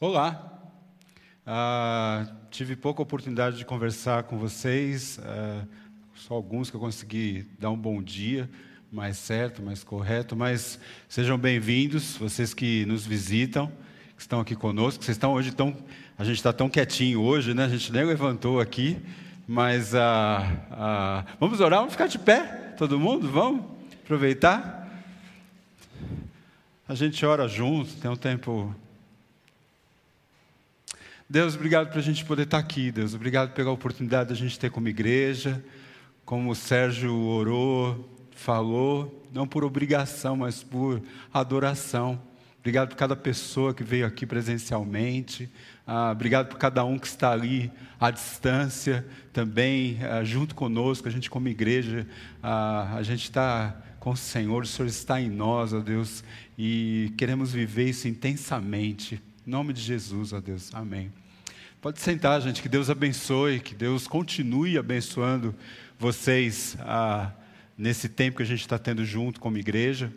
Olá, ah, tive pouca oportunidade de conversar com vocês, ah, só alguns que eu consegui dar um bom dia, mais certo, mais correto, mas sejam bem-vindos, vocês que nos visitam, que estão aqui conosco, vocês estão hoje tão, a gente está tão quietinho hoje, né? A gente nem levantou aqui, mas ah, ah, vamos orar, vamos ficar de pé, todo mundo, vamos aproveitar. A gente ora junto, tem um tempo Deus, obrigado por a gente poder estar aqui, Deus. Obrigado pela oportunidade da gente ter como igreja, como o Sérgio orou, falou, não por obrigação, mas por adoração. Obrigado por cada pessoa que veio aqui presencialmente. Ah, obrigado por cada um que está ali à distância também, ah, junto conosco. A gente, como igreja, ah, a gente está com o Senhor, o Senhor está em nós, ó Deus, e queremos viver isso intensamente. Em nome de Jesus, ó Deus. Amém. Pode sentar, gente. Que Deus abençoe, que Deus continue abençoando vocês ah, nesse tempo que a gente está tendo junto como igreja.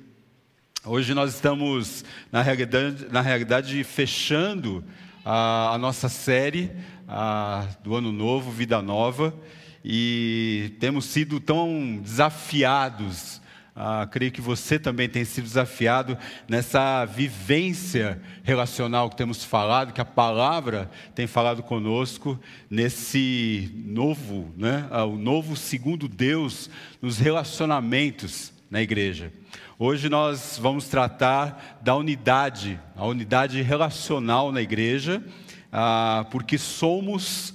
Hoje nós estamos, na realidade, na realidade fechando a, a nossa série a, do Ano Novo, Vida Nova, e temos sido tão desafiados ah, creio que você também tem sido desafiado nessa vivência relacional que temos falado, que a palavra tem falado conosco, nesse novo, né, ah, o novo segundo Deus nos relacionamentos na igreja. Hoje nós vamos tratar da unidade, a unidade relacional na igreja, ah, porque somos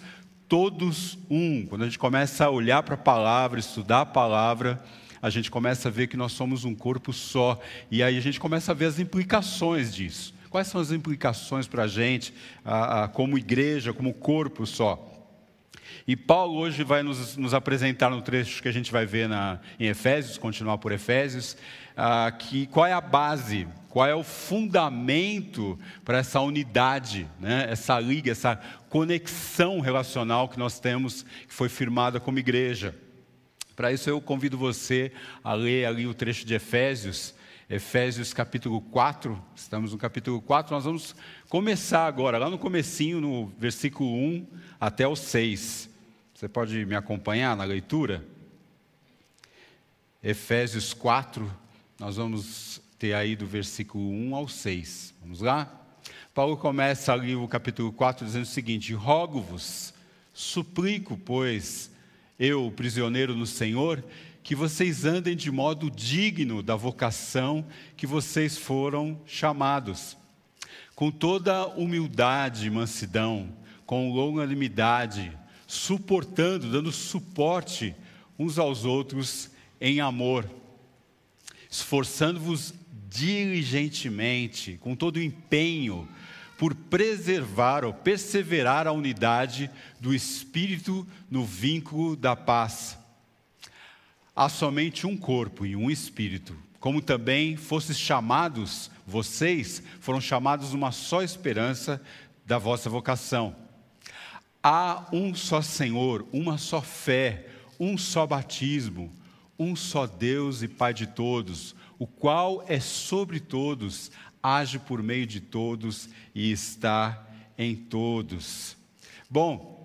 todos um. Quando a gente começa a olhar para a palavra, estudar a palavra, a gente começa a ver que nós somos um corpo só. E aí a gente começa a ver as implicações disso. Quais são as implicações para a gente, como igreja, como corpo só? E Paulo hoje vai nos, nos, apresentar no trecho que a gente vai ver na, em Efésios, continuar por Efésios, ah, que qual é a base, qual é o fundamento para essa unidade, né? essa liga, essa conexão relacional que nós temos, que foi firmada como igreja. Para isso eu convido você a ler ali o trecho de Efésios, Efésios capítulo 4, estamos no capítulo 4, nós vamos começar agora, lá no comecinho, no versículo 1 até o 6. Você pode me acompanhar na leitura? Efésios 4, nós vamos ter aí do versículo 1 ao 6. Vamos lá? Paulo começa ali o capítulo 4 dizendo o seguinte: Rogo-vos, suplico, pois, eu, prisioneiro no Senhor, que vocês andem de modo digno da vocação que vocês foram chamados, com toda humildade e mansidão, com longanimidade, suportando, dando suporte uns aos outros em amor, esforçando-vos diligentemente, com todo o empenho, por preservar ou perseverar a unidade do Espírito no vínculo da paz. Há somente um corpo e um Espírito, como também fostes chamados, vocês foram chamados uma só esperança da vossa vocação. Há um só Senhor, uma só fé, um só batismo, um só Deus e Pai de todos, o qual é sobre todos, age por meio de todos e está em todos. Bom,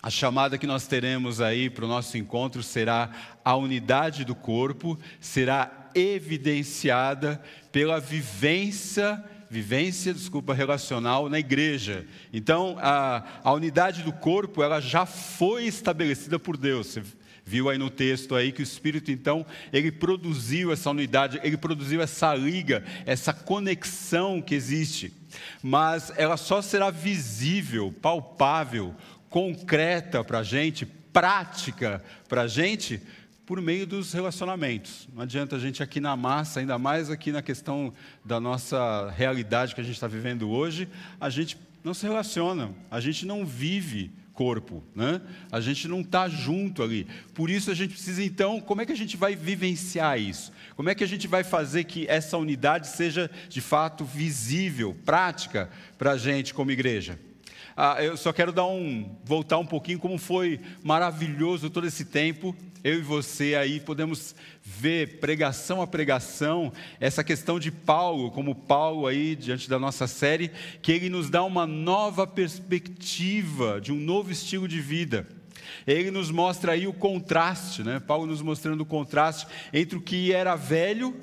a chamada que nós teremos aí para o nosso encontro será a unidade do corpo, será evidenciada pela vivência vivência, desculpa, relacional na igreja. Então, a, a unidade do corpo, ela já foi estabelecida por Deus. Você viu aí no texto aí que o Espírito, então, ele produziu essa unidade, ele produziu essa liga, essa conexão que existe. Mas ela só será visível, palpável, concreta para a gente, prática para a gente, por meio dos relacionamentos. Não adianta a gente aqui na massa, ainda mais aqui na questão da nossa realidade que a gente está vivendo hoje, a gente não se relaciona, a gente não vive corpo, né? A gente não está junto ali. Por isso a gente precisa então, como é que a gente vai vivenciar isso? Como é que a gente vai fazer que essa unidade seja de fato visível, prática para a gente como igreja? Ah, eu só quero dar um, voltar um pouquinho como foi maravilhoso todo esse tempo. Eu e você aí podemos ver pregação a pregação essa questão de Paulo, como Paulo aí diante da nossa série, que ele nos dá uma nova perspectiva de um novo estilo de vida. Ele nos mostra aí o contraste, né? Paulo nos mostrando o contraste entre o que era velho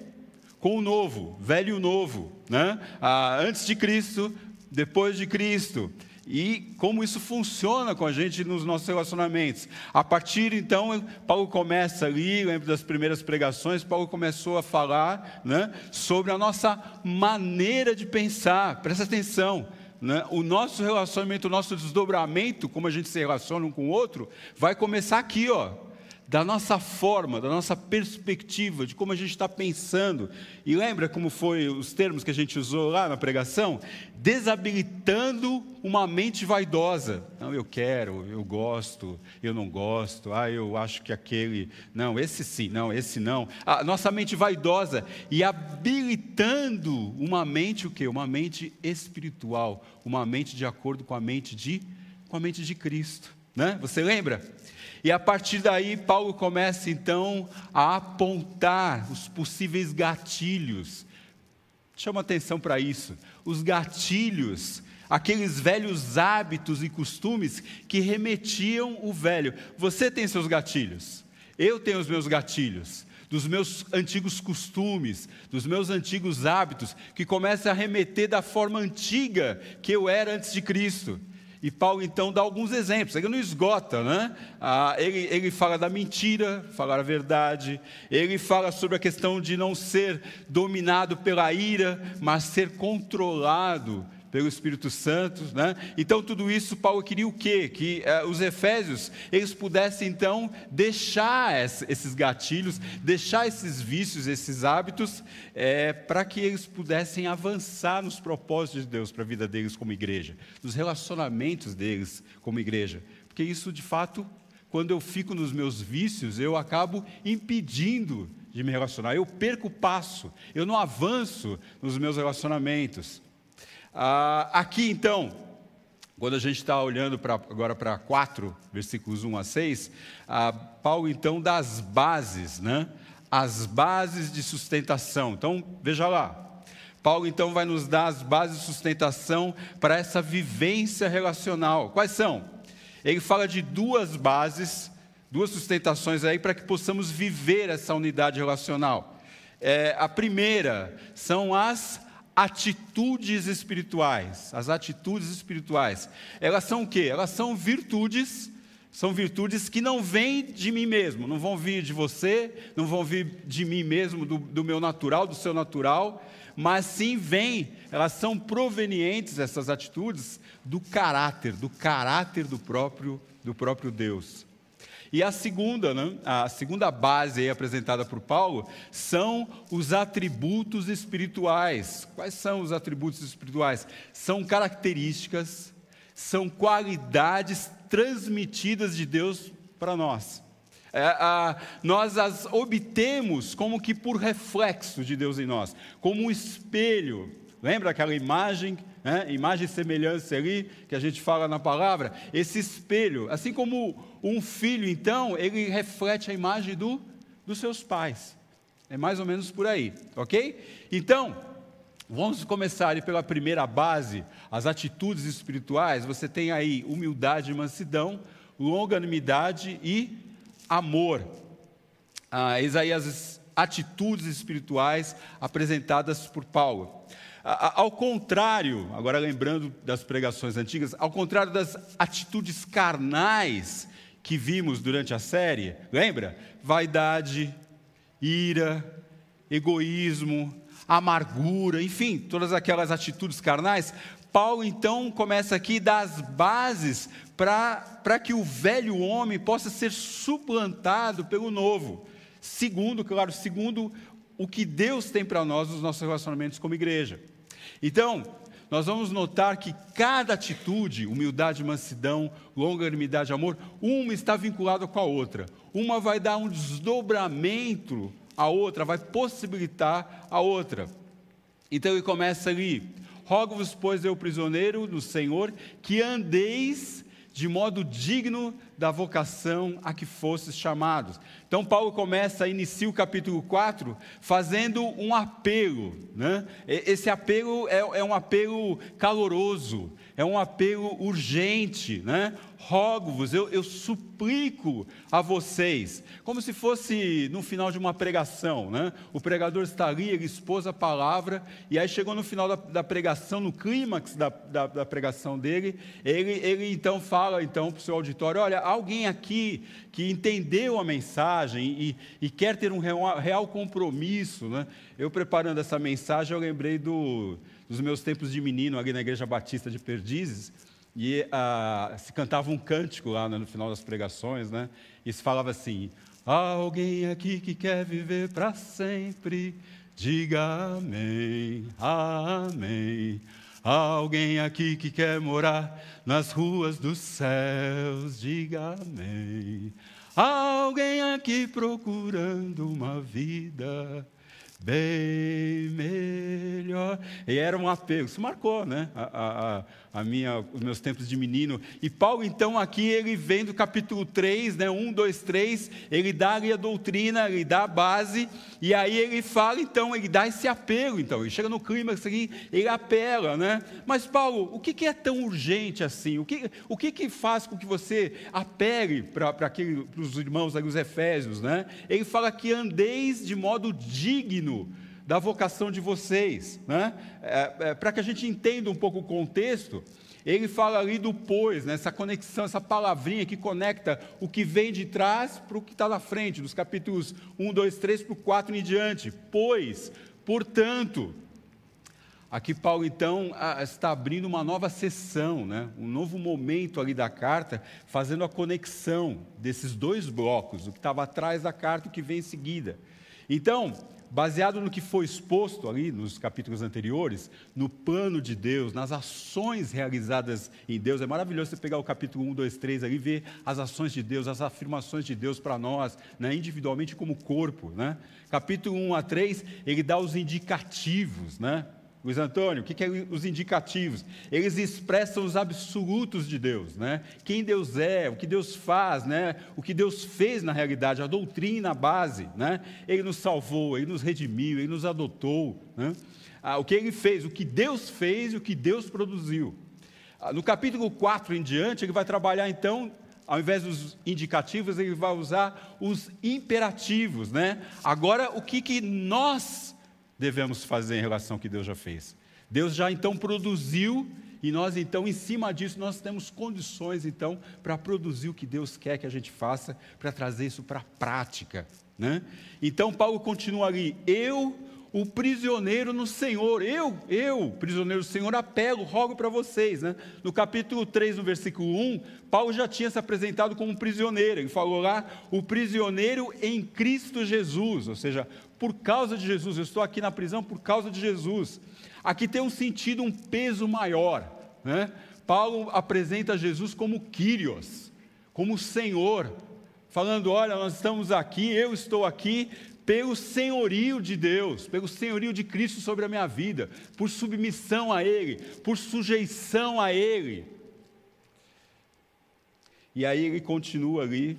com o novo, velho e o novo, né? Ah, antes de Cristo, depois de Cristo e como isso funciona com a gente nos nossos relacionamentos. A partir então, Paulo começa ali, lembro das primeiras pregações, Paulo começou a falar né, sobre a nossa maneira de pensar. Presta atenção. Né? O nosso relacionamento, o nosso desdobramento, como a gente se relaciona um com o outro, vai começar aqui, ó da nossa forma, da nossa perspectiva, de como a gente está pensando. E lembra como foi os termos que a gente usou lá na pregação? Desabilitando uma mente vaidosa. Não, eu quero, eu gosto, eu não gosto, ah, eu acho que aquele. Não, esse sim, não, esse não. A nossa mente vaidosa e habilitando uma mente o quê? Uma mente espiritual, uma mente de acordo com a mente de, com a mente de Cristo. Né? Você lembra? E a partir daí, Paulo começa então a apontar os possíveis gatilhos. Chama atenção para isso. Os gatilhos, aqueles velhos hábitos e costumes que remetiam o velho. Você tem seus gatilhos. Eu tenho os meus gatilhos dos meus antigos costumes, dos meus antigos hábitos, que começam a remeter da forma antiga que eu era antes de Cristo. E Paulo então dá alguns exemplos, ele não esgota, né? Ah, ele, ele fala da mentira, falar a verdade, ele fala sobre a questão de não ser dominado pela ira, mas ser controlado pelo Espírito Santo, né? Então tudo isso Paulo queria o quê? Que eh, os Efésios eles pudessem então deixar esses gatilhos, deixar esses vícios, esses hábitos, eh, para que eles pudessem avançar nos propósitos de Deus para a vida deles como igreja, nos relacionamentos deles como igreja, porque isso de fato, quando eu fico nos meus vícios, eu acabo impedindo de me relacionar, eu perco o passo, eu não avanço nos meus relacionamentos. Ah, aqui então, quando a gente está olhando pra, agora para 4, versículos 1 a 6, ah, Paulo então dá as bases, né? As bases de sustentação. Então, veja lá. Paulo então vai nos dar as bases de sustentação para essa vivência relacional. Quais são? Ele fala de duas bases, duas sustentações aí para que possamos viver essa unidade relacional. É, a primeira são as atitudes espirituais. As atitudes espirituais, elas são o quê? Elas são virtudes, são virtudes que não vêm de mim mesmo, não vão vir de você, não vão vir de mim mesmo, do, do meu natural, do seu natural, mas sim vêm, elas são provenientes, essas atitudes, do caráter, do caráter do próprio, do próprio Deus. E a segunda, né, a segunda base apresentada por Paulo são os atributos espirituais. Quais são os atributos espirituais? São características, são qualidades transmitidas de Deus para nós. É, a, nós as obtemos como que por reflexo de Deus em nós, como um espelho. Lembra aquela imagem né? imagem e semelhança ali, que a gente fala na palavra, esse espelho, assim como um filho, então, ele reflete a imagem do, dos seus pais. É mais ou menos por aí, ok? Então, vamos começar pela primeira base, as atitudes espirituais. Você tem aí humildade e mansidão, longanimidade e amor. Ah, eis aí as atitudes espirituais apresentadas por Paulo. Ao contrário, agora lembrando das pregações antigas, ao contrário das atitudes carnais que vimos durante a série, lembra? Vaidade, ira, egoísmo, amargura, enfim, todas aquelas atitudes carnais. Paulo então começa aqui das bases para que o velho homem possa ser suplantado pelo novo. Segundo, claro, segundo o que Deus tem para nós nos nossos relacionamentos como igreja. Então, nós vamos notar que cada atitude, humildade, mansidão, longanimidade, amor, uma está vinculada com a outra. Uma vai dar um desdobramento à outra, vai possibilitar a outra. Então ele começa ali, Rogo-vos, pois, eu prisioneiro no Senhor, que andeis de modo digno da vocação a que fostes chamados. Então, Paulo começa, inicia o capítulo 4, fazendo um apelo. Né? Esse apelo é, é um apelo caloroso, é um apelo urgente. Né? Rogo-vos, eu, eu, suplico a vocês, como se fosse no final de uma pregação, né? O pregador está ali, ele expôs a palavra, e aí chegou no final da, da pregação, no clímax da, da, da, pregação dele, ele, ele então fala então para o seu auditório: olha, alguém aqui que entendeu a mensagem e, e quer ter um real, real compromisso, né? Eu preparando essa mensagem, eu lembrei do, dos meus tempos de menino ali na Igreja Batista de Perdizes e ah, se cantava um cântico lá no final das pregações, né? E se falava assim: Alguém aqui que quer viver para sempre, diga amém, amém. Alguém aqui que quer morar nas ruas dos céus, diga amém. Alguém aqui procurando uma vida bem melhor. E era um apego, isso marcou, né? A, a, a minha, os meus tempos de menino. E Paulo, então, aqui, ele vem do capítulo 3, né, 1, 2, 3, ele dá ali a doutrina, ele dá a base, e aí ele fala, então, ele dá esse apelo, então, ele chega no clima aqui, ele apela, né? Mas, Paulo, o que, que é tão urgente assim? O que, o que, que faz com que você apele para os irmãos ali, os Efésios, né? Ele fala que andeis de modo digno da vocação de vocês. Né? É, é, Para que a gente entenda um pouco o contexto, ele fala ali do pois, né? essa conexão, essa palavrinha que conecta o que vem de trás para o que está na frente, dos capítulos 1, 2, 3 para o 4 e diante. Pois, portanto, Aqui Paulo então está abrindo uma nova sessão, né? um novo momento ali da carta, fazendo a conexão desses dois blocos, o que estava atrás da carta e o que vem em seguida. Então, baseado no que foi exposto ali nos capítulos anteriores, no plano de Deus, nas ações realizadas em Deus. É maravilhoso você pegar o capítulo 1, 2, 3 ali e ver as ações de Deus, as afirmações de Deus para nós, né, individualmente como corpo. Né? Capítulo 1 a 3, ele dá os indicativos, né? Luiz Antônio, o que, que é os indicativos? Eles expressam os absolutos de Deus, né? Quem Deus é, o que Deus faz, né? O que Deus fez na realidade, a doutrina, a base, né? Ele nos salvou, Ele nos redimiu, Ele nos adotou, né? Ah, o que Ele fez, o que Deus fez e o que Deus produziu. Ah, no capítulo 4 em diante, ele vai trabalhar então ao invés dos indicativos, ele vai usar os imperativos, né? Agora, o que, que nós devemos fazer em relação ao que Deus já fez. Deus já então produziu e nós então, em cima disso, nós temos condições então para produzir o que Deus quer que a gente faça, para trazer isso para a prática. Né? Então Paulo continua ali, eu, o prisioneiro no Senhor, eu, eu, prisioneiro do Senhor, apelo, rogo para vocês. Né? No capítulo 3, no versículo 1, Paulo já tinha se apresentado como prisioneiro, ele falou lá, o prisioneiro em Cristo Jesus, ou seja, por causa de Jesus, eu estou aqui na prisão por causa de Jesus. Aqui tem um sentido, um peso maior. Né? Paulo apresenta Jesus como Kyrios, como Senhor, falando: olha, nós estamos aqui, eu estou aqui pelo senhorio de Deus, pelo senhorio de Cristo sobre a minha vida, por submissão a Ele, por sujeição a Ele. E aí ele continua ali,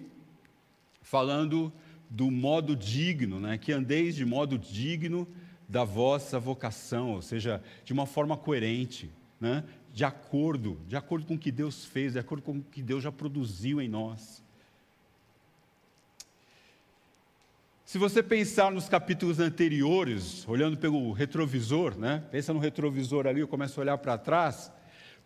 falando do modo digno, né? que andeis de modo digno da vossa vocação, ou seja, de uma forma coerente, né? de acordo, de acordo com o que Deus fez, de acordo com o que Deus já produziu em nós. Se você pensar nos capítulos anteriores, olhando pelo retrovisor, né? pensa no retrovisor ali, eu começo a olhar para trás,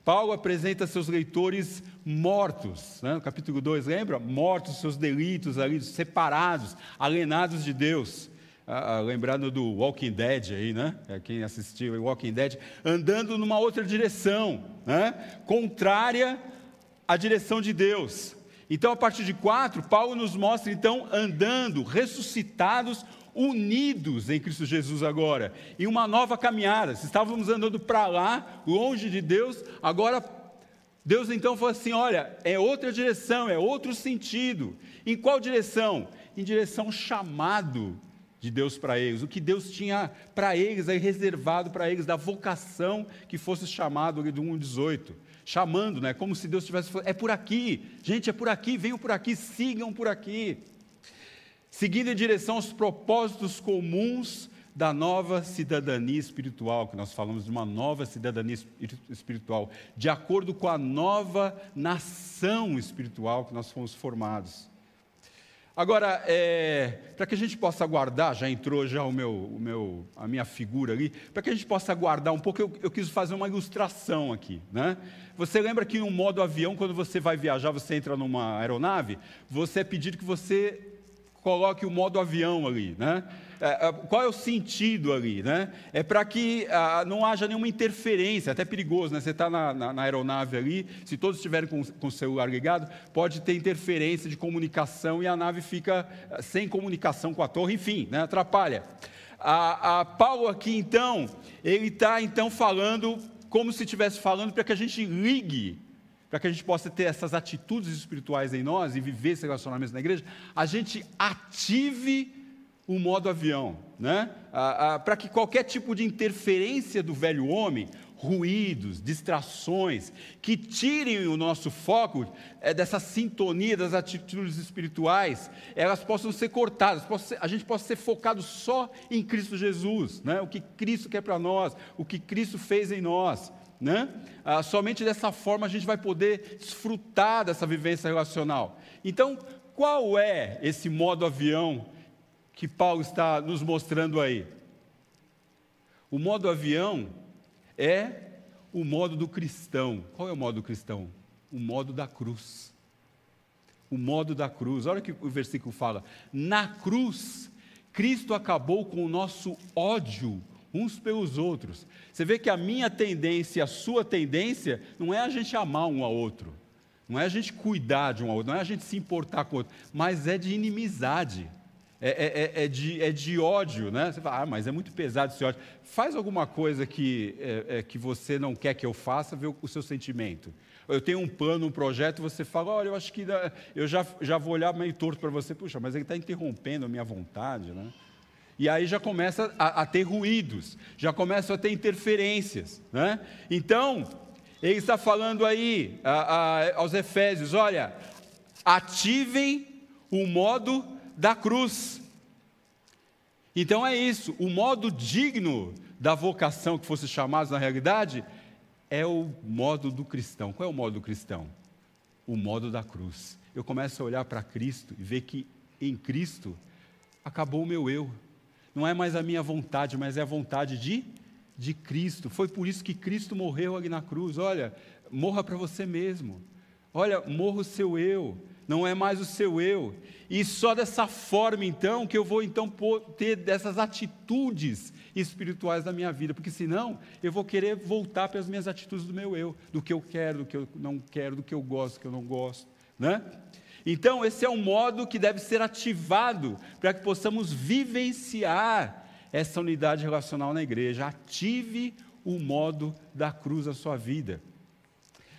Paulo apresenta seus leitores mortos, né? no capítulo 2, lembra? Mortos, seus delitos ali, separados, alienados de Deus. Ah, ah, lembrando do Walking Dead aí, né? É, quem assistiu Walking Dead, andando numa outra direção, né? Contrária à direção de Deus. Então, a partir de 4, Paulo nos mostra, então, andando, ressuscitados, unidos em Cristo Jesus agora, em uma nova caminhada. Se estávamos andando para lá, longe de Deus, agora Deus então falou assim: olha, é outra direção, é outro sentido. Em qual direção? Em direção chamado de Deus para eles, o que Deus tinha para eles, aí reservado para eles, da vocação que fosse chamado ali do 1,18. Chamando, né? Como se Deus tivesse falando, é por aqui, gente, é por aqui, venham por aqui, sigam por aqui. Seguindo em direção aos propósitos comuns da nova cidadania espiritual, que nós falamos de uma nova cidadania espiritual, de acordo com a nova nação espiritual que nós fomos formados. Agora, é, para que a gente possa guardar, já entrou já o meu, o meu, a minha figura ali, para que a gente possa guardar um pouco, eu, eu, quis fazer uma ilustração aqui. Né? Você lembra que no modo avião, quando você vai viajar, você entra numa aeronave, você é pedido que você coloque o modo avião ali, né? É, é, qual é o sentido ali, né? É para que ah, não haja nenhuma interferência, até perigoso, né? Você está na, na, na, aeronave ali, se todos estiverem com, com o celular ligado, pode ter interferência de comunicação e a nave fica ah, sem comunicação com a torre, enfim, né? atrapalha. A, a Paulo aqui, então, ele está então falando como se estivesse falando para que a gente ligue para que a gente possa ter essas atitudes espirituais em nós e viver esse relacionamento na igreja, a gente ative o modo avião, né? para que qualquer tipo de interferência do velho homem, ruídos, distrações, que tirem o nosso foco é, dessa sintonia das atitudes espirituais, elas possam ser cortadas, ser, a gente possa ser focado só em Cristo Jesus, né? o que Cristo quer para nós, o que Cristo fez em nós. Né? Ah, somente dessa forma a gente vai poder desfrutar dessa vivência relacional. Então, qual é esse modo avião que Paulo está nos mostrando aí? O modo avião é o modo do cristão. Qual é o modo cristão? O modo da cruz. O modo da cruz. Olha o que o versículo fala. Na cruz, Cristo acabou com o nosso ódio uns pelos outros. Você vê que a minha tendência, a sua tendência, não é a gente amar um ao outro, não é a gente cuidar de um ao outro, não é a gente se importar com o outro, mas é de inimizade. É, é, é, é de, é de ódio, né? Você fala, ah, mas é muito pesado esse ódio. Faz alguma coisa que, é, é, que você não quer que eu faça, vê o, seu sentimento. Eu tenho um plano, um projeto, você fala, olha, eu acho que eu já, já vou olhar meio torto para você, puxa, mas ele está interrompendo a minha vontade, né? E aí já começa a, a ter ruídos, já começa a ter interferências. Né? Então, ele está falando aí a, a, aos Efésios: olha, ativem o modo da cruz. Então é isso, o modo digno da vocação que fosse chamado na realidade é o modo do cristão. Qual é o modo do cristão? O modo da cruz. Eu começo a olhar para Cristo e ver que em Cristo acabou o meu eu não é mais a minha vontade, mas é a vontade de, de Cristo. Foi por isso que Cristo morreu ali na cruz. Olha, morra para você mesmo. Olha, morra o seu eu. Não é mais o seu eu. E só dessa forma, então, que eu vou então ter dessas atitudes espirituais da minha vida, porque senão eu vou querer voltar para as minhas atitudes do meu eu, do que eu quero, do que eu não quero, do que eu gosto, do que eu não gosto, né? Então, esse é um modo que deve ser ativado para que possamos vivenciar essa unidade relacional na igreja. Ative o modo da cruz na sua vida.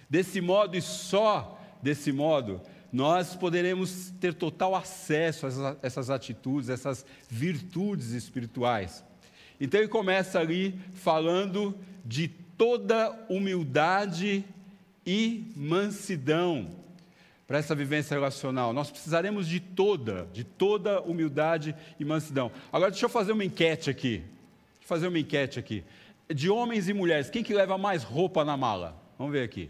Desse modo e só desse modo, nós poderemos ter total acesso a essas atitudes, essas virtudes espirituais. Então ele começa ali falando de toda humildade e mansidão para essa vivência relacional. Nós precisaremos de toda, de toda humildade e mansidão. Agora deixa eu fazer uma enquete aqui. Deixa eu fazer uma enquete aqui. De homens e mulheres, quem que leva mais roupa na mala? Vamos ver aqui.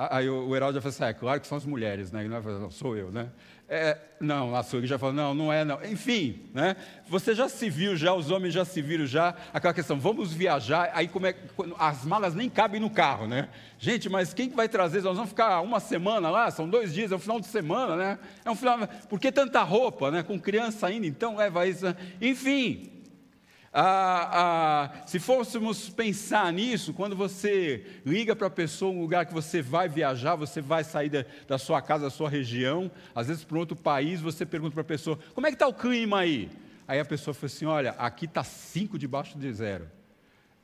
Aí o Heraldo já falou assim, ah, é claro que são as mulheres, né? Não, sou eu, né? É, não, a Sueli já falou, não, não é, não. Enfim, né? Você já se viu já, os homens já se viram já, aquela questão, vamos viajar, aí como é, as malas nem cabem no carro, né? Gente, mas quem vai trazer? Nós vamos ficar uma semana lá, são dois dias, é um final de semana, né? É um final, por que tanta roupa, né? Com criança ainda, então leva isso. Né? Enfim, ah, ah, se fôssemos pensar nisso, quando você liga para a pessoa um lugar que você vai viajar, você vai sair da, da sua casa, da sua região, às vezes para outro país, você pergunta para a pessoa: como é que está o clima aí? Aí a pessoa fala assim: olha, aqui está cinco debaixo de zero.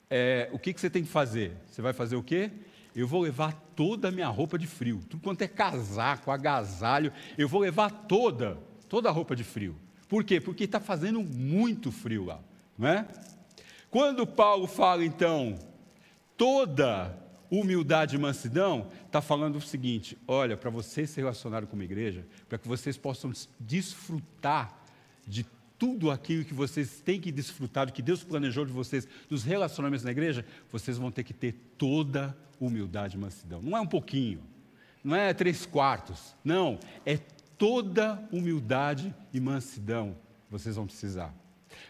É, o que, que você tem que fazer? Você vai fazer o quê? Eu vou levar toda a minha roupa de frio, tudo quanto é casaco, agasalho, eu vou levar toda, toda a roupa de frio. Por quê? Porque está fazendo muito frio lá, não é? Quando Paulo fala, então, toda humildade e mansidão, está falando o seguinte: olha, para vocês se relacionarem com uma igreja, para que vocês possam desfrutar de tudo aquilo que vocês têm que desfrutar, que Deus planejou de vocês, dos relacionamentos na igreja, vocês vão ter que ter toda humildade e mansidão. Não é um pouquinho, não é três quartos, não, é toda humildade e mansidão vocês vão precisar.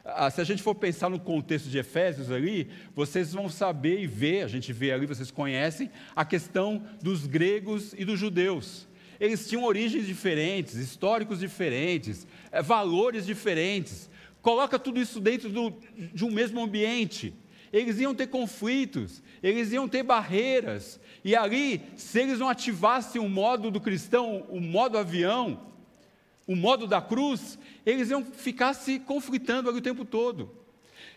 Ah, se a gente for pensar no contexto de Efésios ali, vocês vão saber e ver, a gente vê ali, vocês conhecem, a questão dos gregos e dos judeus. Eles tinham origens diferentes, históricos diferentes, eh, valores diferentes. Coloca tudo isso dentro do, de um mesmo ambiente. Eles iam ter conflitos, eles iam ter barreiras. E ali, se eles não ativassem o modo do cristão, o modo avião, o modo da cruz, eles iam ficar se conflitando ali o tempo todo.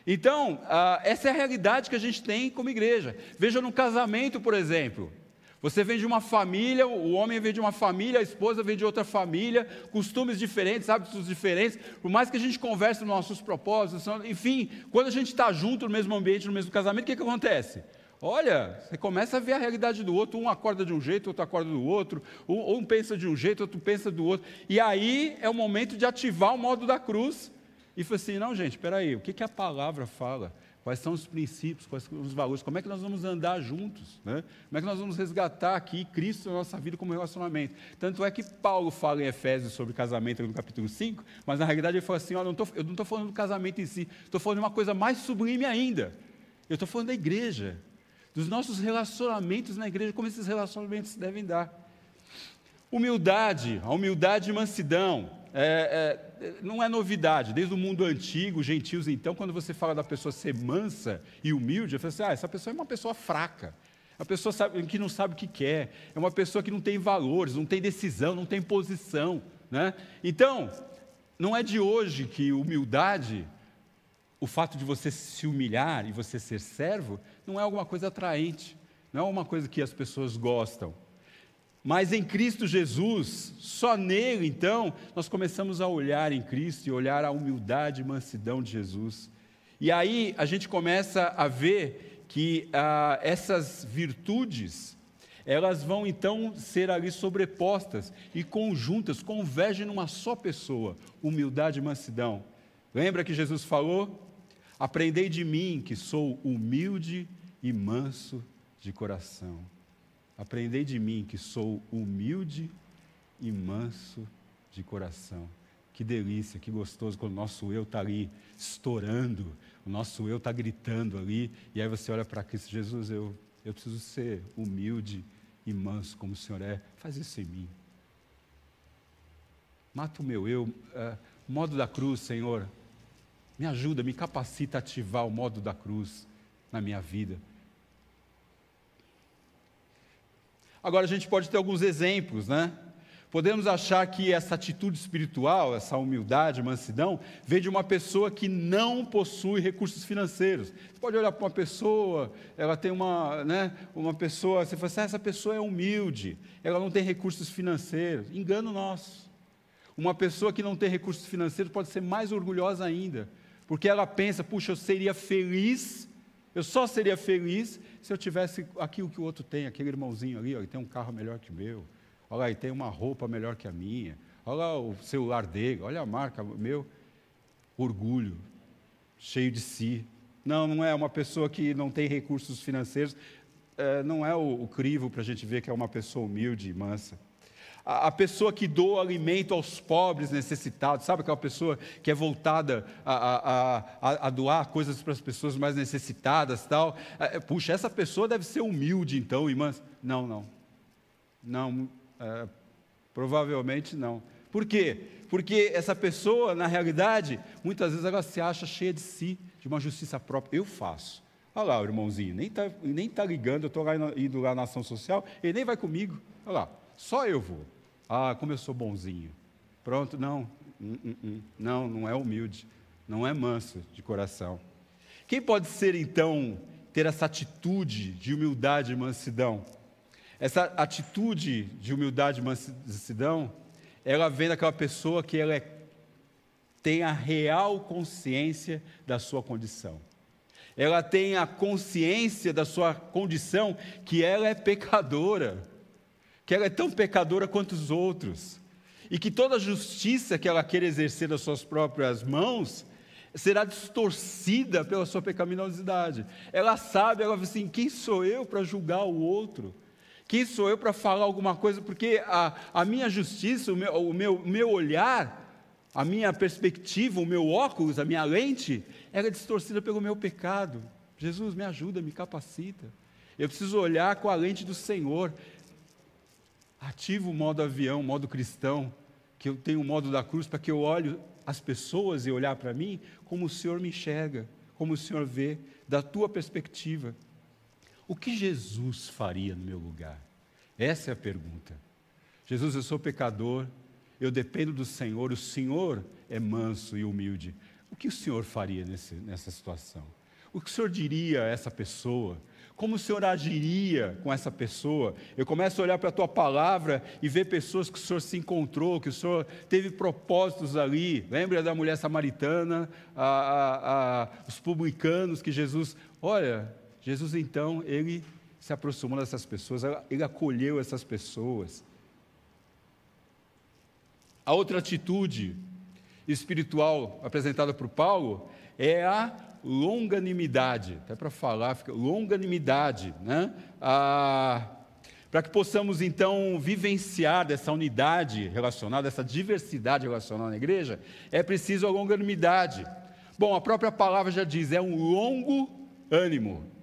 Então, ah, essa é a realidade que a gente tem como igreja. Veja no casamento, por exemplo. Você vem de uma família, o homem vem de uma família, a esposa vem de outra família, costumes diferentes, hábitos diferentes. Por mais que a gente converse nos nossos propósitos, enfim, quando a gente está junto no mesmo ambiente, no mesmo casamento, o que, que acontece? Olha, você começa a ver a realidade do outro, um acorda de um jeito, outro acorda do outro, um, um pensa de um jeito, outro pensa do outro. E aí é o momento de ativar o modo da cruz. E foi assim, não, gente, espera aí, o que, que a palavra fala? Quais são os princípios, quais são os valores? Como é que nós vamos andar juntos? Né? Como é que nós vamos resgatar aqui Cristo na nossa vida como relacionamento? Tanto é que Paulo fala em Efésios sobre casamento no capítulo 5, mas na realidade ele fala assim: olha, eu não estou falando do casamento em si, estou falando de uma coisa mais sublime ainda. Eu estou falando da igreja dos nossos relacionamentos na igreja, como esses relacionamentos devem dar. Humildade, a humildade e mansidão, é, é, não é novidade, desde o mundo antigo, gentios, então, quando você fala da pessoa ser mansa e humilde, eu falo assim, ah, essa pessoa é uma pessoa fraca, uma pessoa sabe, que não sabe o que quer, é uma pessoa que não tem valores, não tem decisão, não tem posição. Né? Então, não é de hoje que humildade o fato de você se humilhar e você ser servo não é alguma coisa atraente, não é uma coisa que as pessoas gostam. Mas em Cristo Jesus, só nele, então, nós começamos a olhar em Cristo e olhar a humildade e mansidão de Jesus. E aí a gente começa a ver que ah, essas virtudes, elas vão então ser ali sobrepostas e conjuntas, convergem numa só pessoa, humildade e mansidão. Lembra que Jesus falou? Aprendei de mim, que sou humilde e manso de coração. Aprendei de mim, que sou humilde e manso de coração. Que delícia, que gostoso quando o nosso eu está ali estourando, o nosso eu está gritando ali, e aí você olha para Cristo, Jesus, eu, eu preciso ser humilde e manso como o Senhor é, faz isso em mim. Mata o meu eu, uh, modo da cruz, Senhor, me ajuda, me capacita a ativar o modo da cruz na minha vida. Agora a gente pode ter alguns exemplos, né? Podemos achar que essa atitude espiritual, essa humildade, mansidão, vem de uma pessoa que não possui recursos financeiros. Você pode olhar para uma pessoa, ela tem uma, né, uma pessoa, você fala assim, ah, essa pessoa é humilde, ela não tem recursos financeiros. Engano nosso. Uma pessoa que não tem recursos financeiros pode ser mais orgulhosa ainda, porque ela pensa, puxa, eu seria feliz, eu só seria feliz se eu tivesse aquilo que o outro tem, aquele irmãozinho ali, ó, ele tem um carro melhor que o meu, olha ele tem uma roupa melhor que a minha, olha lá o celular dele, olha a marca, meu orgulho, cheio de si. Não, não é uma pessoa que não tem recursos financeiros, é, não é o, o crivo para a gente ver que é uma pessoa humilde e mansa a, pessoa que doa alimento aos pobres necessitados, sabe aquela pessoa que é voltada a, a, a, doar coisas para as pessoas mais necessitadas tal. É, puxa, essa pessoa deve ser humilde então, irmãs. Não, não. Não, é, provavelmente não. Por quê? Porque essa pessoa, na realidade, muitas vezes ela se acha cheia de si, de uma justiça própria. Eu faço. Olha lá, o irmãozinho, nem está nem tá ligando, eu estou indo lá na ação social, ele nem vai comigo. Olha lá, só eu vou. Ah, como eu sou bonzinho. Pronto, não. Hum, hum, hum. Não, não é humilde. Não é manso de coração. Quem pode ser, então, ter essa atitude de humildade e mansidão? Essa atitude de humildade e mansidão, ela vem daquela pessoa que ela é, tem a real consciência da sua condição. Ela tem a consciência da sua condição que ela é pecadora, que ela é tão pecadora quanto os outros, e que toda a justiça que ela quer exercer das suas próprias mãos será distorcida pela sua pecaminosidade. Ela sabe, ela fala assim: quem sou eu para julgar o outro? Quem sou eu para falar alguma coisa? Porque a, a minha justiça, o meu, o meu, meu olhar, a minha perspectiva, o meu óculos, a minha lente, era distorcida pelo meu pecado. Jesus, me ajuda, me capacita. Eu preciso olhar com a lente do Senhor. Ativa o modo avião, modo cristão, que eu tenho o modo da cruz para que eu olhe as pessoas e olhar para mim como o Senhor me enxerga, como o Senhor vê, da tua perspectiva. O que Jesus faria no meu lugar? Essa é a pergunta. Jesus, eu sou pecador, eu dependo do Senhor, o Senhor é manso e humilde. O que o Senhor faria nesse, nessa situação? O que o Senhor diria a essa pessoa? Como o Senhor agiria com essa pessoa? Eu começo a olhar para a tua palavra e ver pessoas que o Senhor se encontrou, que o Senhor teve propósitos ali. Lembra da mulher samaritana, a, a, a, os publicanos que Jesus. Olha, Jesus então, ele se aproximou dessas pessoas, ele acolheu essas pessoas. A outra atitude espiritual apresentada por Paulo é a longanimidade. Até para falar, fica longanimidade, né? Ah, para que possamos então vivenciar dessa unidade relacional, dessa diversidade relacional na igreja, é preciso a longanimidade. Bom, a própria palavra já diz, é um longo ânimo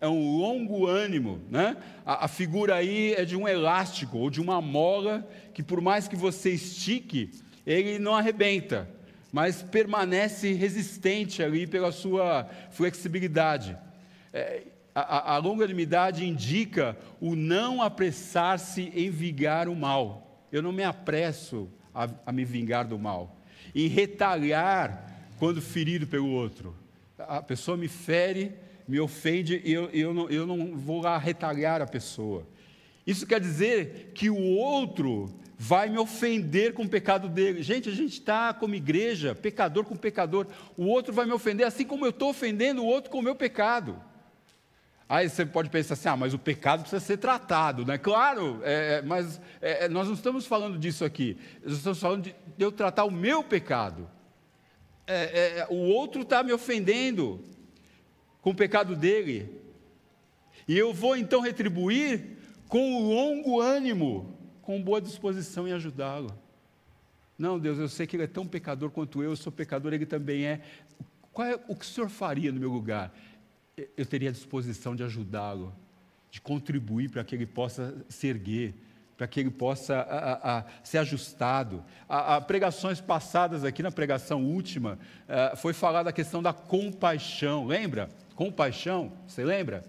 é um longo ânimo, né? A, a, figura aí é de um elástico ou de uma mola que, por mais que você estique, ele não arrebenta, mas permanece resistente ali pela sua flexibilidade. É, a, a longanimidade indica o não apressar-se em vingar o mal. Eu não me apresso a, a me vingar do mal, em retalhar quando ferido pelo outro. A pessoa me fere, me ofende e eu, eu, não, eu não vou lá retalhar a pessoa. Isso quer dizer que o outro vai me ofender com o pecado dele. Gente, a gente está como igreja, pecador com pecador. O outro vai me ofender assim como eu estou ofendendo o outro com o meu pecado. Aí você pode pensar assim, ah, mas o pecado precisa ser tratado, né? Claro, é, é mas é, é, nós não estamos falando disso aqui. Nós estamos falando de, eu tratar o meu pecado. É, é o outro está me ofendendo com o pecado dele. E eu vou então retribuir com longo ânimo, com boa disposição em ajudá-lo. Não, Deus, eu sei que ele é tão pecador quanto eu, eu sou pecador, ele também é. Qual é o que o Senhor faria no meu lugar? Eu teria disposição de ajudá-lo, de contribuir para que ele possa se erguer, para que ele possa a, a, ser ajustado. A, pregações passadas aqui, na pregação última, eh, foi falada a questão da compaixão, lembra? compaixão, você lembra?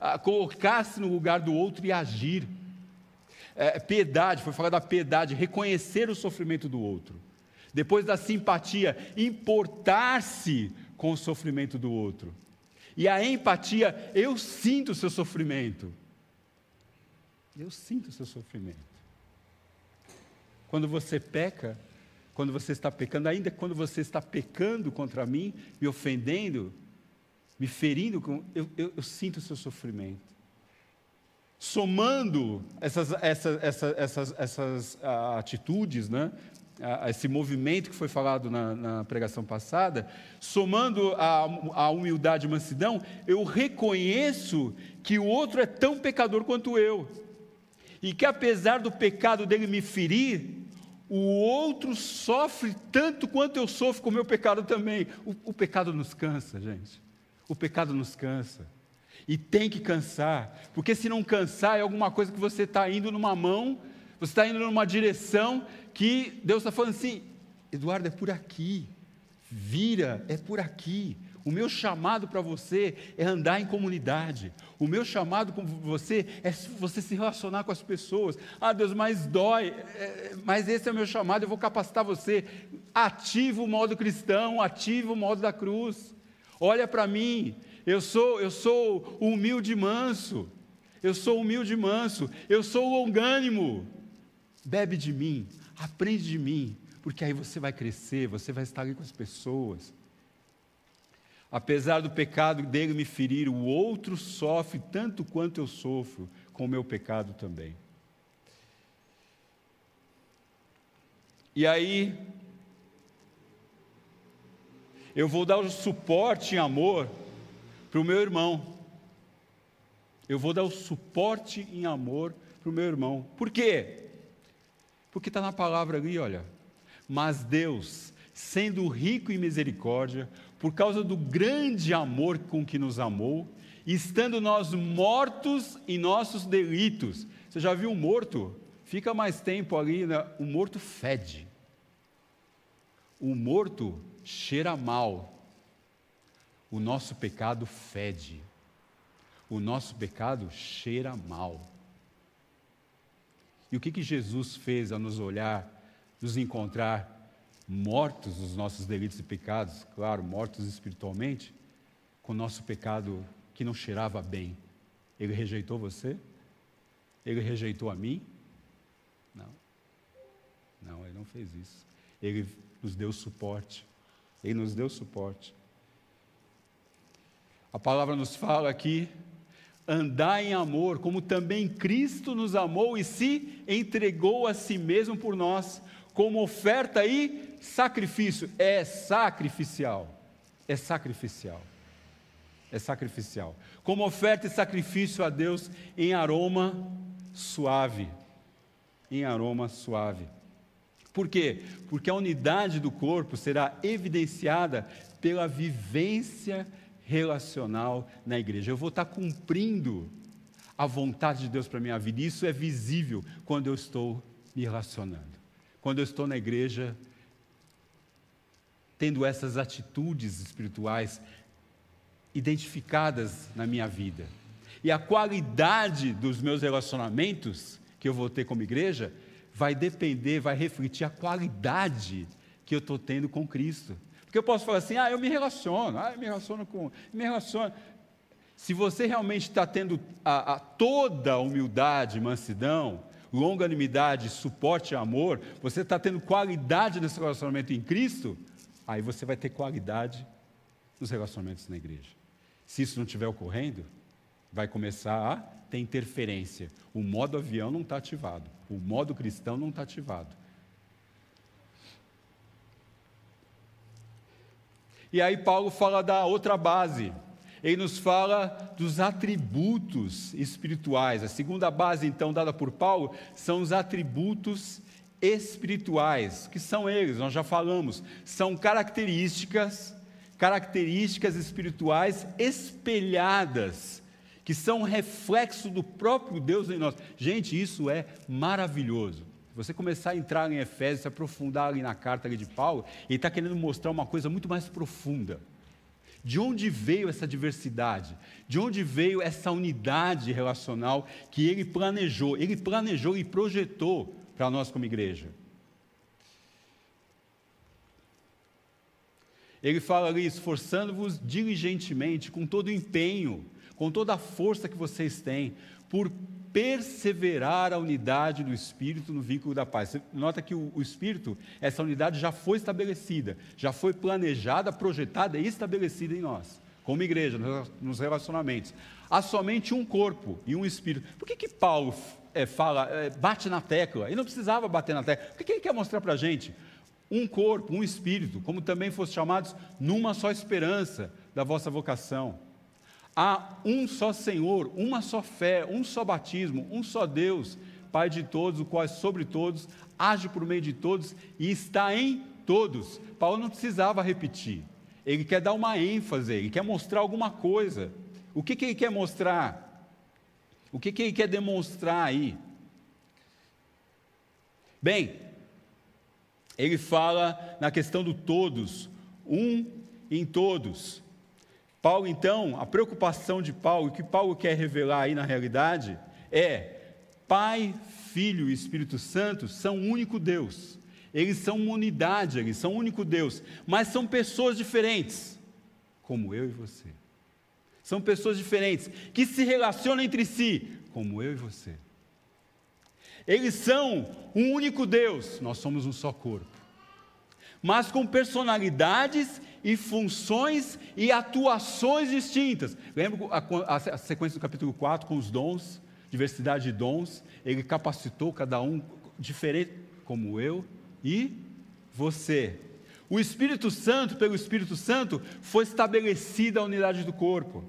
Ah, Colocar-se no lugar do outro e agir. É, piedade, foi falar da piedade, reconhecer o sofrimento do outro. Depois da simpatia, importar-se com o sofrimento do outro. E a empatia, eu sinto o seu sofrimento. Eu sinto o seu sofrimento. Quando você peca, quando você está pecando, ainda quando você está pecando contra mim, me ofendendo, me ferindo, eu, eu, eu sinto o seu sofrimento. Somando essas, essas, essas, essas, uh, atitudes, né? Uh, esse movimento que foi falado na, na pregação passada, somando a, a humildade e mansidão, eu reconheço que o outro é tão pecador quanto eu. E que apesar do pecado dele me ferir, o outro sofre tanto quanto eu sofro com o meu pecado também. O, o pecado nos cansa, gente. O pecado nos cansa. E tem que cansar, porque se não cansar, é alguma coisa que você está indo numa mão, você está indo numa direção que Deus está falando assim: Eduardo, é por aqui, vira, é por aqui. O meu chamado para você é andar em comunidade. O meu chamado para você é você se relacionar com as pessoas. Ah, Deus, mas dói. É, mas esse é o meu chamado, eu vou capacitar você. Ativa o modo cristão, ativa o modo da cruz. Olha para mim, eu sou, eu sou humilde e manso. Eu sou humilde e manso. Eu sou longânimo. Bebe de mim, aprende de mim. porque aí você vai crescer, você vai estar ali com as pessoas. Apesar do pecado dele me ferir, o outro sofre tanto quanto eu sofro com o meu pecado também. E aí, eu vou dar o suporte em amor para o meu irmão. Eu vou dar o suporte em amor para o meu irmão. Por quê? Porque está na palavra ali, olha. Mas Deus, sendo rico em misericórdia, por causa do grande amor com que nos amou, estando nós mortos em nossos delitos. Você já viu um morto? Fica mais tempo ali, né? o morto fede. O morto cheira mal. O nosso pecado fede. O nosso pecado cheira mal. E o que, que Jesus fez ao nos olhar, nos encontrar mortos nos nossos delitos e pecados, claro, mortos espiritualmente, com o nosso pecado que não cheirava bem? Ele rejeitou você? Ele rejeitou a mim? Não. Não, ele não fez isso. Ele nos deu suporte. Ele nos deu suporte. A palavra nos fala aqui andar em amor, como também Cristo nos amou e se entregou a si mesmo por nós, como oferta e sacrifício. É sacrificial. É sacrificial. É sacrificial. Como oferta e sacrifício a Deus em aroma suave. Em aroma suave. Por quê? Porque a unidade do corpo será evidenciada pela vivência relacional na igreja. Eu vou estar cumprindo a vontade de Deus para a minha vida. Isso é visível quando eu estou me relacionando. Quando eu estou na igreja, tendo essas atitudes espirituais identificadas na minha vida. E a qualidade dos meus relacionamentos que eu vou ter como igreja vai depender, vai refletir a qualidade que eu estou tendo com Cristo. Porque eu posso falar assim, ah, eu me relaciono, ah, eu me relaciono com, me relaciono. Se você realmente está tendo a, a toda a humildade, mansidão, longanimidade, suporte e amor, você está tendo qualidade nesse relacionamento em Cristo, aí você vai ter qualidade nos relacionamentos na igreja. Se isso não estiver ocorrendo, vai começar a ter interferência. O modo avião não está ativado, o modo cristão não está ativado. E aí Paulo fala da outra base. Ele nos fala dos atributos espirituais. A segunda base, então, dada por Paulo, são os atributos espirituais. Que são eles? Nós já falamos. São características, características espirituais espelhadas, que são reflexo do próprio Deus em nós. Gente, isso é maravilhoso você começar a entrar em Efésios, se aprofundar ali na carta ali de Paulo, ele está querendo mostrar uma coisa muito mais profunda. De onde veio essa diversidade? De onde veio essa unidade relacional que ele planejou? Ele planejou e projetou para nós como igreja. Ele fala ali, esforçando-vos diligentemente, com todo o empenho, com toda a força que vocês têm, por perseverar a unidade do Espírito no vínculo da paz. Você nota que o, o, Espírito, essa unidade já foi estabelecida, já foi planejada, projetada e estabelecida em nós, como igreja, nos relacionamentos. Há somente um corpo e um Espírito. Por que, que Paulo é, fala, é, bate na tecla? Ele não precisava bater na tecla. O que, que ele quer mostrar para a gente? Um corpo, um Espírito, como também fossem chamados numa só esperança da vossa vocação. Há um só Senhor, uma só fé, um só batismo, um só Deus, Pai de todos, o qual é sobre todos, age por meio de todos e está em todos. Paulo não precisava repetir. Ele quer dar uma ênfase, ele quer mostrar alguma coisa. O que, que ele quer mostrar? O que, que ele quer demonstrar aí? Bem, ele fala na questão do todos, um em todos. Paulo, então, a preocupação de Paulo, o que Paulo quer revelar aí na realidade, é: Pai, Filho e Espírito Santo são um único Deus. Eles são uma unidade, eles são um único Deus, mas são pessoas diferentes, como eu e você. São pessoas diferentes que se relacionam entre si, como eu e você. Eles são um único Deus, nós somos um só corpo. mas com personalidades e funções e atuações distintas. Lembra a, a, sequência do capítulo 4 com os dons, diversidade de dons? Ele capacitou cada um diferente, como eu e você. O Espírito Santo, pelo Espírito Santo, foi estabelecida a unidade do corpo.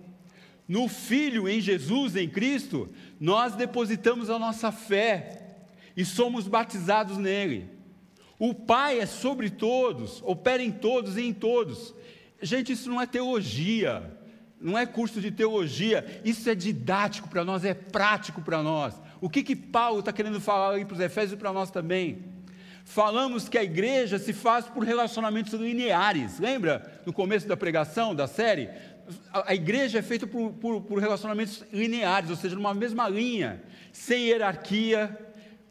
No Filho, em Jesus, em Cristo, nós depositamos a nossa fé e somos batizados nele. O Pai é sobre todos, opera em todos e em todos. Gente, isso não é teologia, não é curso de teologia, isso é didático para nós, é prático para nós. O que que Paulo está querendo falar aí para os Efésios e para nós também? falamos que a igreja se faz por relacionamentos lineares. Lembra no começo da pregação, da série? A, igreja é feita por, por, por relacionamentos lineares, ou seja, numa mesma linha, sem hierarquia,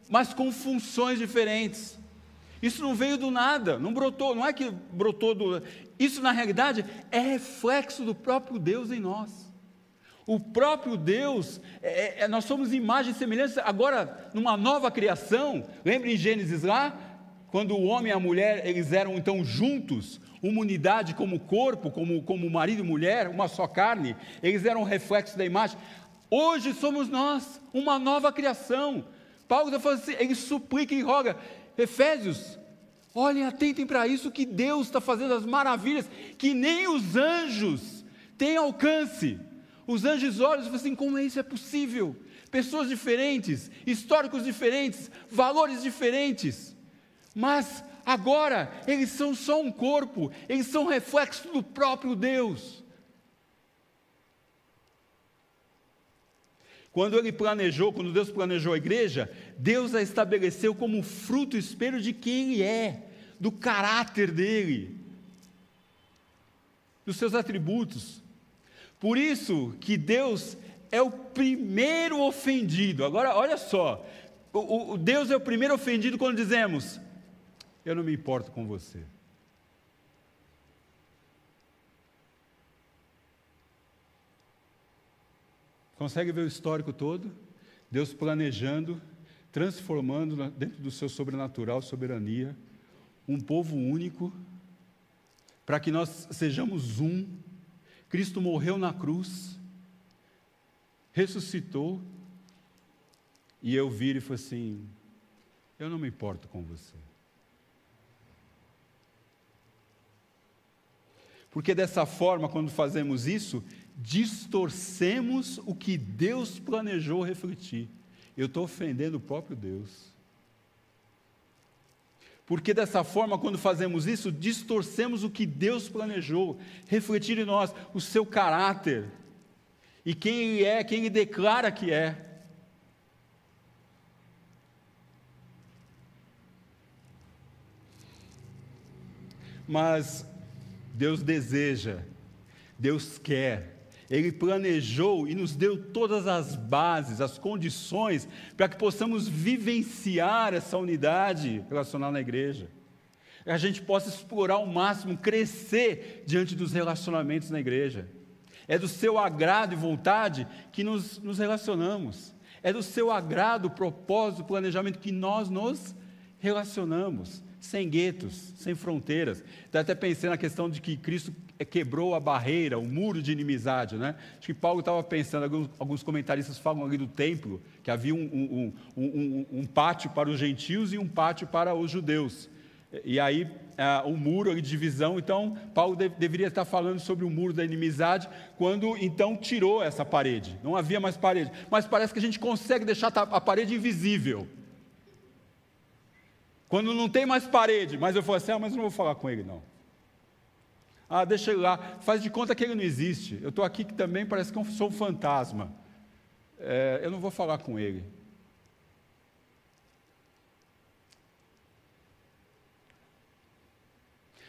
mas com funções diferentes. Isso não veio do nada, não brotou, não é que brotou do. Isso, na realidade, é reflexo do próprio Deus em nós. O próprio Deus, é, é, nós somos imagem e semelhança, agora, numa nova criação, lembre em Gênesis lá, quando o homem e a mulher, eles eram então juntos, uma unidade como corpo, como, como marido e mulher, uma só carne, eles eram reflexo da imagem. Hoje somos nós, uma nova criação. Paulo está falando assim, ele suplica e roga, Efésios, olhem, atentem para isso que Deus está fazendo as maravilhas, que nem os anjos têm alcance. Os anjos olham e falam assim: como é isso é possível? Pessoas diferentes, históricos diferentes, valores diferentes. Mas agora eles são só um corpo, eles são reflexo do próprio Deus. Quando ele planejou, quando Deus planejou a igreja, Deus a estabeleceu como fruto espelho de quem ele é, do caráter dele, dos seus atributos. Por isso que Deus é o primeiro ofendido. Agora, olha só, o, o Deus é o primeiro ofendido quando dizemos: eu não me importo com você. Consegue ver o histórico todo? Deus planejando, transformando dentro do seu sobrenatural, soberania, um povo único, para que nós sejamos um. Cristo morreu na cruz, ressuscitou, e eu viro e falei assim: eu não me importo com você. Porque dessa forma, quando fazemos isso, distorcemos o que Deus planejou refletir. Eu estou ofendendo o próprio Deus. Porque dessa forma, quando fazemos isso, distorcemos o que Deus planejou refletir em nós, o seu caráter, e quem Ele é, quem Ele declara que é. Mas Deus deseja, Deus quer, Ele planejou e nos deu todas as bases, as condições para que possamos vivenciar essa unidade relacional na igreja. A gente possa explorar ao máximo, crescer diante dos relacionamentos na igreja. É do seu agrado e vontade que nos, nos relacionamos. É do seu agrado, propósito, planejamento que nós nos relacionamos sem guetos, sem fronteiras. Está até pensando na questão de que Cristo quebrou a barreira, o muro de inimizade. Né? Acho que Paulo estava pensando, alguns, alguns, comentaristas falam ali do templo, que havia um, um, um, um, pátio para os gentios e um pátio para os judeus. E aí, o um muro de divisão, então, Paulo de, deveria estar falando sobre o muro da inimizade, quando então tirou essa parede. Não havia mais parede. Mas parece que a gente consegue deixar a parede invisível. Quando não tem mais parede, mas eu falo assim, ah, mas eu não vou falar com ele não. Ah, deixa ele lá, faz de conta que ele não existe. Eu estou aqui que também parece que eu sou um fantasma. É, eu não vou falar com ele.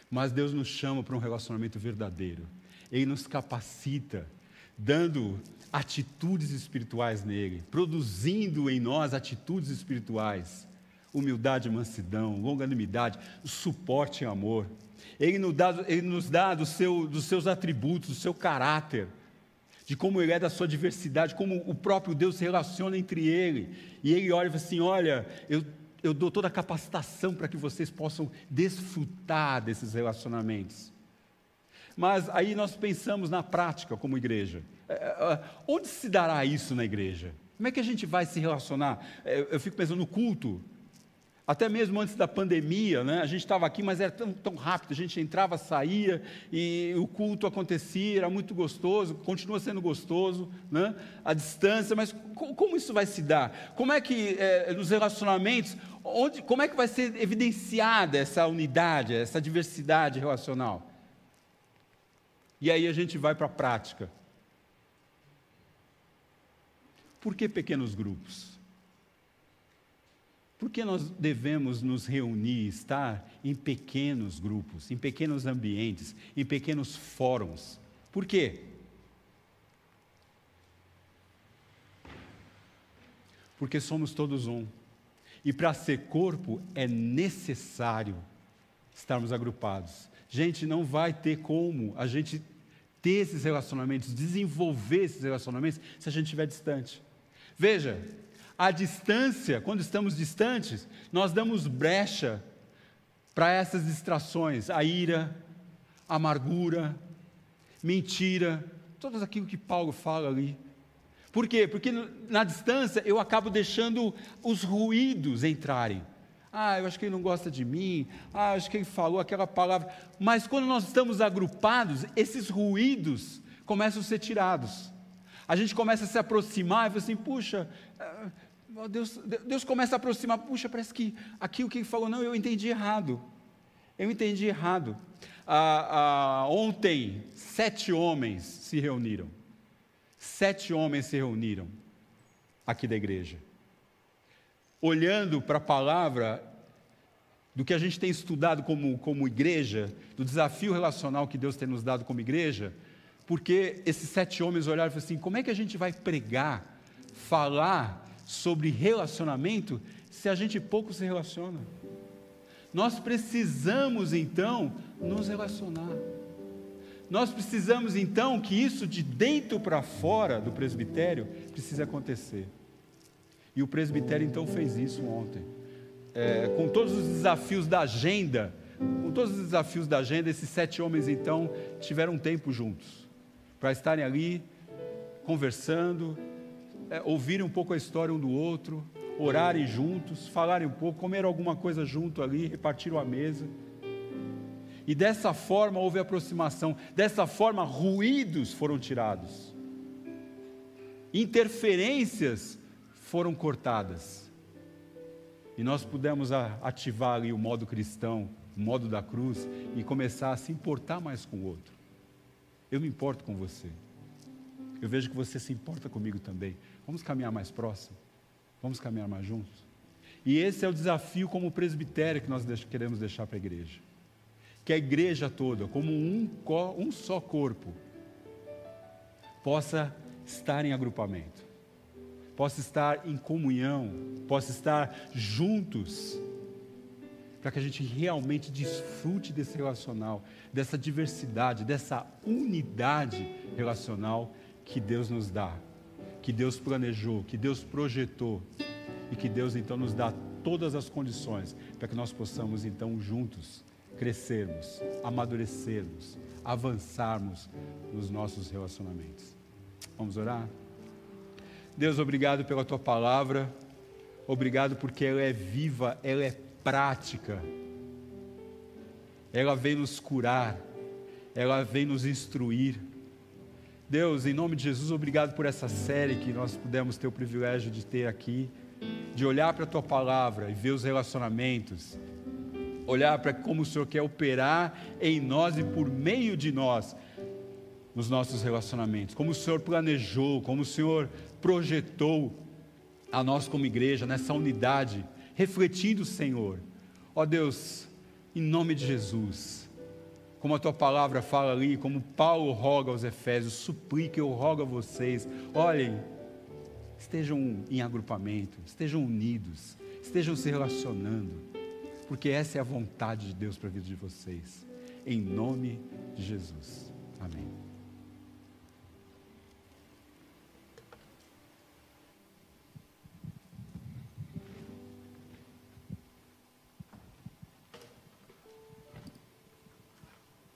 Mas Deus nos chama para um relacionamento verdadeiro. Ele nos capacita, dando atitudes espirituais nele, produzindo em nós atitudes espirituais humildade, mansidão, longanimidade, suporte e amor. Ele nos dá, ele nos dá do seu, dos seus atributos, do seu caráter, de como ele é da sua diversidade, como o próprio Deus se relaciona entre ele. E ele olha e fala assim: Olha, eu, eu dou toda a capacitação para que vocês possam desfrutar desses relacionamentos. Mas aí nós pensamos na prática como igreja. É, é, onde se dará isso na igreja? Como é que a gente vai se relacionar? É, eu fico pensando no culto. Até mesmo antes da pandemia, né? a gente estava aqui, mas era tão, tão rápido, a gente entrava, saía, e o culto acontecia, era muito gostoso, continua sendo gostoso, né? a distância, mas como isso vai se dar? Como é que, é, nos relacionamentos, onde, como é que vai ser evidenciada essa unidade, essa diversidade relacional? E aí a gente vai para a prática. Por que pequenos grupos? Por que nós devemos nos reunir, estar em pequenos grupos, em pequenos ambientes, em pequenos fóruns? Por quê? Porque somos todos um. E para ser corpo é necessário estarmos agrupados. Gente, não vai ter como a gente ter esses relacionamentos, desenvolver esses relacionamentos, se a gente estiver distante. Veja, a distância, quando estamos distantes, nós damos brecha para essas distrações, a ira, a amargura, mentira, tudo aquilo que Paulo fala ali. Por quê? Porque na distância eu acabo deixando os ruídos entrarem. Ah, eu acho que ele não gosta de mim. Ah, eu acho que ele falou aquela palavra. Mas quando nós estamos agrupados, esses ruídos começam a ser tirados. A gente começa a se aproximar e fala assim: puxa, eh, Deus, Deus começa a aproximar, puxa, parece que aquilo que ele falou, não, eu entendi errado. Eu entendi errado. Ah, ah, ontem, sete homens se reuniram. Sete homens se reuniram aqui da igreja olhando para a palavra, do que a gente tem estudado como, como igreja, do desafio relacional que Deus tem nos dado como igreja, porque esses sete homens olharam e falaram assim: como é que a gente vai pregar, falar sobre relacionamento se a gente pouco se relaciona? Nós precisamos então nos relacionar. Nós precisamos então que isso de dentro para fora do presbitério precise acontecer. E o presbitério então fez isso ontem. É, com todos os desafios da agenda, com todos os desafios da agenda, esses sete homens então tiveram um tempo juntos, para estarem ali conversando, é, ouvirem um pouco a história um do outro, orarem juntos, falarem um pouco, comer alguma coisa junto ali, repartiram a mesa. E dessa forma houve aproximação, dessa forma ruídos foram tirados, interferências foram cortadas. E nós pudemos ativar ali o modo cristão, o modo da cruz, e começar a se importar mais com o outro. Eu me importo com você. Eu vejo que você se importa comigo também. Vamos caminhar mais próximo? Vamos caminhar mais juntos? E esse é o desafio como presbitério que nós queremos deixar para a igreja. Que a igreja toda, como um, um só corpo, possa estar em agrupamento possa estar em comunhão, possa estar juntos, para que a gente realmente desfrute desse relacional, dessa diversidade, dessa unidade relacional que Deus nos dá, que Deus planejou, que Deus projetou e que Deus então nos dá todas as condições para que nós possamos então juntos crescermos, amadurecermos, avançarmos nos nossos relacionamentos. Vamos orar? Deus, obrigado pela tua palavra, obrigado porque ela é viva, ela é prática, ela vem nos curar, ela vem nos instruir. Deus, em nome de Jesus, obrigado por essa série que nós pudemos ter o privilégio de ter aqui, de olhar para a tua palavra e ver os relacionamentos, olhar para como o Senhor quer operar em nós e por meio de nós nos nossos relacionamentos, como o Senhor planejou, como o Senhor projetou a nós como igreja nessa unidade, refletindo o Senhor. Ó Deus, em nome de Jesus, como a tua palavra fala ali, como Paulo roga aos Efésios, suplica, eu rogo a vocês, olhem, estejam em agrupamento, estejam unidos, estejam se relacionando, porque essa é a vontade de Deus para a vida de vocês, em nome de Jesus. Amém.